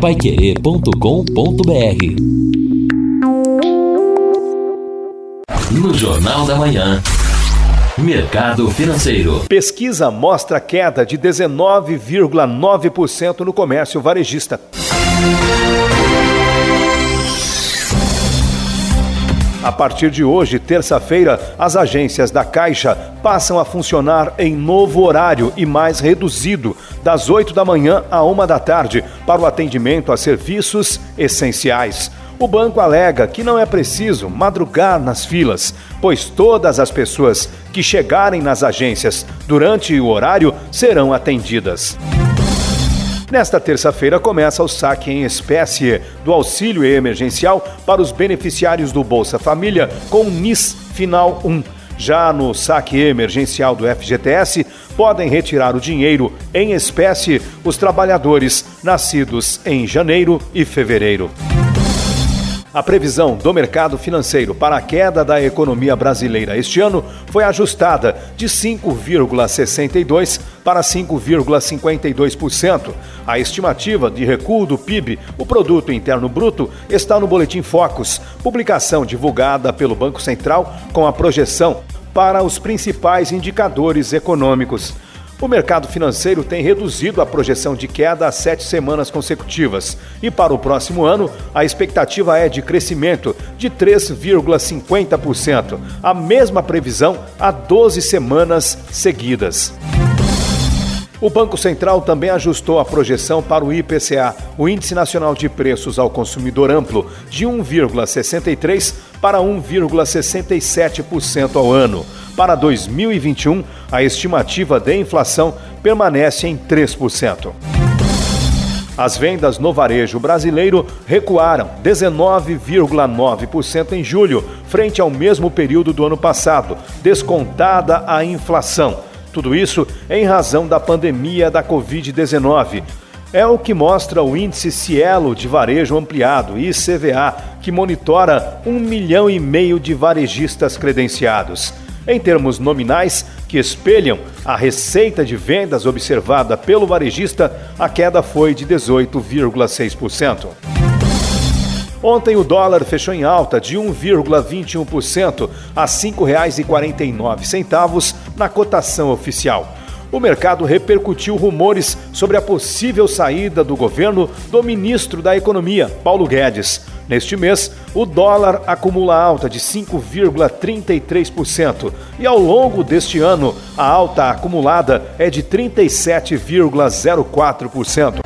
paiquerê.com.br No Jornal da Manhã. Mercado Financeiro. Pesquisa mostra queda de 19,9% no comércio varejista. A partir de hoje, terça-feira, as agências da Caixa passam a funcionar em novo horário e mais reduzido, das 8 da manhã à 1 da tarde, para o atendimento a serviços essenciais. O banco alega que não é preciso madrugar nas filas, pois todas as pessoas que chegarem nas agências durante o horário serão atendidas. Nesta terça-feira começa o saque em espécie do auxílio emergencial para os beneficiários do Bolsa Família com NIS Final 1. Já no saque emergencial do FGTS, podem retirar o dinheiro em espécie os trabalhadores nascidos em janeiro e fevereiro. A previsão do mercado financeiro para a queda da economia brasileira este ano foi ajustada de 5,62% para 5,52%. A estimativa de recuo do PIB, o Produto Interno Bruto, está no Boletim Focus, publicação divulgada pelo Banco Central com a projeção para os principais indicadores econômicos. O mercado financeiro tem reduzido a projeção de queda há sete semanas consecutivas e, para o próximo ano, a expectativa é de crescimento de 3,50%, a mesma previsão há 12 semanas seguidas. O Banco Central também ajustou a projeção para o IPCA, o Índice Nacional de Preços ao Consumidor Amplo, de 1,63% para 1,67% ao ano. Para 2021, a estimativa de inflação permanece em 3%. As vendas no varejo brasileiro recuaram 19,9% em julho, frente ao mesmo período do ano passado, descontada a inflação. Tudo isso em razão da pandemia da Covid-19. É o que mostra o índice Cielo de Varejo Ampliado, ICVA, que monitora um milhão e meio de varejistas credenciados. Em termos nominais, que espelham a receita de vendas observada pelo varejista, a queda foi de 18,6%. Ontem o dólar fechou em alta de 1,21% a R$ 5,49 na cotação oficial. O mercado repercutiu rumores sobre a possível saída do governo do ministro da Economia, Paulo Guedes. Neste mês, o dólar acumula alta de 5,33% e ao longo deste ano, a alta acumulada é de 37,04%.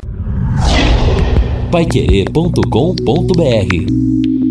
Paiquerê.com.br